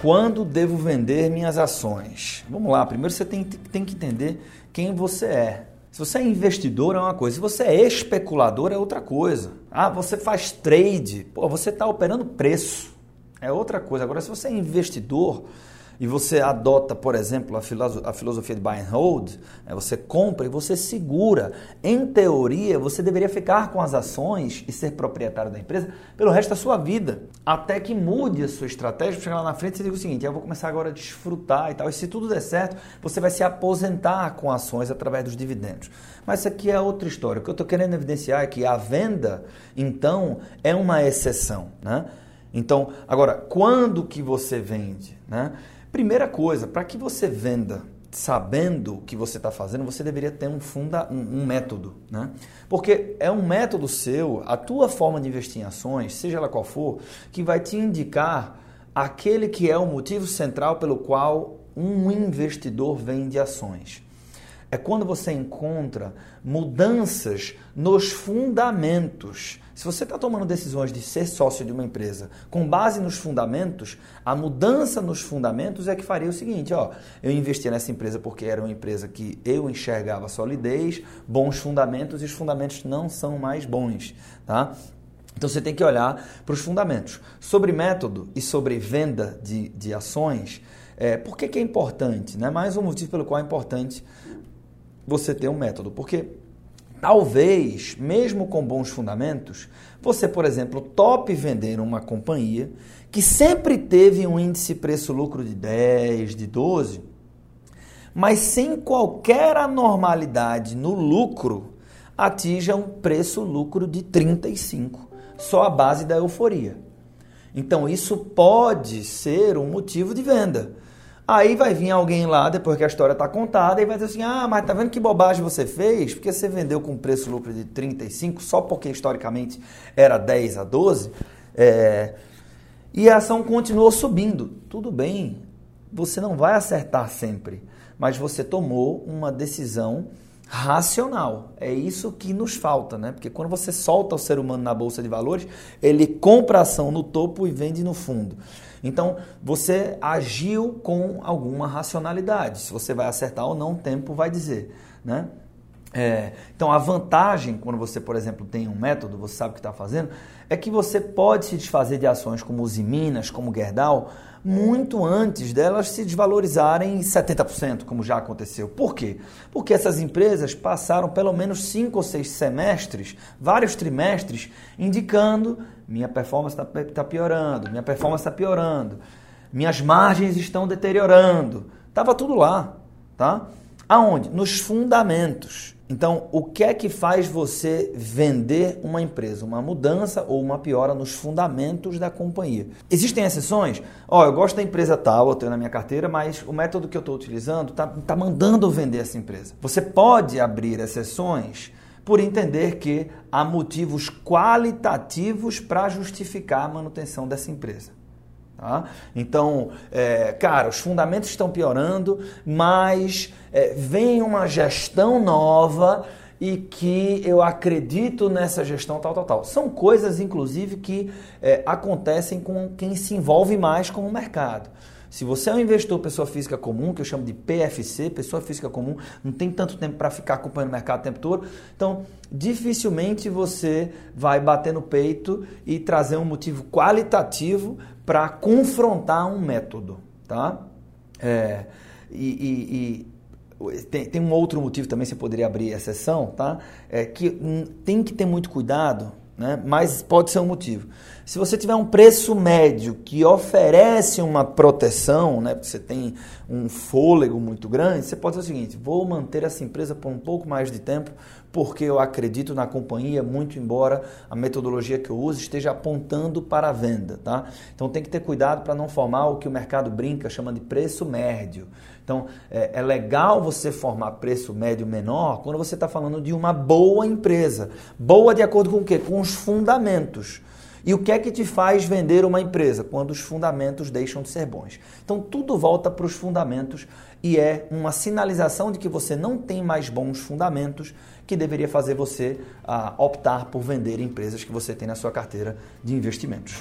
Quando devo vender minhas ações? Vamos lá, primeiro você tem, tem que entender quem você é. Se você é investidor é uma coisa, se você é especulador é outra coisa. Ah, você faz trade, pô, você está operando preço, é outra coisa. Agora, se você é investidor, e você adota, por exemplo, a, filoso a filosofia de buy and hold, né, você compra e você segura. Em teoria, você deveria ficar com as ações e ser proprietário da empresa pelo resto da sua vida, até que mude a sua estratégia, chegar lá na frente e diga o seguinte, eu vou começar agora a desfrutar e tal. E se tudo der certo, você vai se aposentar com ações através dos dividendos. Mas isso aqui é outra história. O que eu estou querendo evidenciar é que a venda, então, é uma exceção. Né? Então, agora, quando que você vende? Né? Primeira coisa, para que você venda sabendo o que você está fazendo, você deveria ter um, funda, um, um, método, né? Porque é um método seu, a tua forma de investir em ações, seja ela qual for, que vai te indicar aquele que é o motivo central pelo qual um investidor vende ações é quando você encontra mudanças nos fundamentos. Se você está tomando decisões de ser sócio de uma empresa com base nos fundamentos, a mudança nos fundamentos é que faria o seguinte: ó, eu investi nessa empresa porque era uma empresa que eu enxergava solidez, bons fundamentos e os fundamentos não são mais bons, tá? Então você tem que olhar para os fundamentos. Sobre método e sobre venda de, de ações, é, por que, que é importante? Né? Mais um motivo pelo qual é importante você ter um método. Porque talvez, mesmo com bons fundamentos, você, por exemplo, tope vender uma companhia que sempre teve um índice preço-lucro de 10, de 12, mas sem qualquer anormalidade no lucro, atinja um preço-lucro de 35, só a base da euforia. Então, isso pode ser um motivo de venda. Aí vai vir alguém lá, depois que a história está contada, e vai dizer assim: ah, mas tá vendo que bobagem você fez? Porque você vendeu com preço lucro de 35, só porque historicamente era 10 a 12, é... e a ação continuou subindo. Tudo bem, você não vai acertar sempre, mas você tomou uma decisão racional. É isso que nos falta, né? Porque quando você solta o ser humano na bolsa de valores, ele compra ação no topo e vende no fundo. Então, você agiu com alguma racionalidade. Se você vai acertar ou não, o tempo vai dizer, né? É, então, a vantagem, quando você, por exemplo, tem um método, você sabe o que está fazendo, é que você pode se desfazer de ações como Usiminas, como Gerdau, muito antes delas se desvalorizarem em 70%, como já aconteceu. Por quê? Porque essas empresas passaram pelo menos cinco ou seis semestres, vários trimestres, indicando minha performance está tá piorando, minha performance está piorando, minhas margens estão deteriorando. Estava tudo lá, tá? Aonde? Nos fundamentos. Então, o que é que faz você vender uma empresa? Uma mudança ou uma piora nos fundamentos da companhia. Existem exceções? Ó, oh, eu gosto da empresa tal, eu tenho na minha carteira, mas o método que eu estou utilizando está tá mandando vender essa empresa. Você pode abrir exceções por entender que há motivos qualitativos para justificar a manutenção dessa empresa. Tá? Então, é, cara, os fundamentos estão piorando, mas é, vem uma gestão nova e que eu acredito nessa gestão tal, tal, tal. São coisas, inclusive, que é, acontecem com quem se envolve mais com o mercado. Se você é um investidor pessoa física comum, que eu chamo de PFC, pessoa física comum, não tem tanto tempo para ficar acompanhando o mercado o tempo todo, então dificilmente você vai bater no peito e trazer um motivo qualitativo para confrontar um método, tá? É, e, e, e tem, tem, um outro motivo também, você poderia abrir exceção, tá? É que tem que ter muito cuidado né? mas pode ser um motivo. Se você tiver um preço médio que oferece uma proteção, né? porque você tem um fôlego muito grande, você pode dizer o seguinte: vou manter essa empresa por um pouco mais de tempo, porque eu acredito na companhia, muito embora a metodologia que eu uso esteja apontando para a venda. Tá? Então tem que ter cuidado para não formar o que o mercado brinca, chama de preço médio. Então, é, é legal você formar preço médio menor quando você está falando de uma boa empresa. Boa de acordo com o quê? Com os fundamentos. E o que é que te faz vender uma empresa? Quando os fundamentos deixam de ser bons. Então, tudo volta para os fundamentos e é uma sinalização de que você não tem mais bons fundamentos que deveria fazer você ah, optar por vender empresas que você tem na sua carteira de investimentos.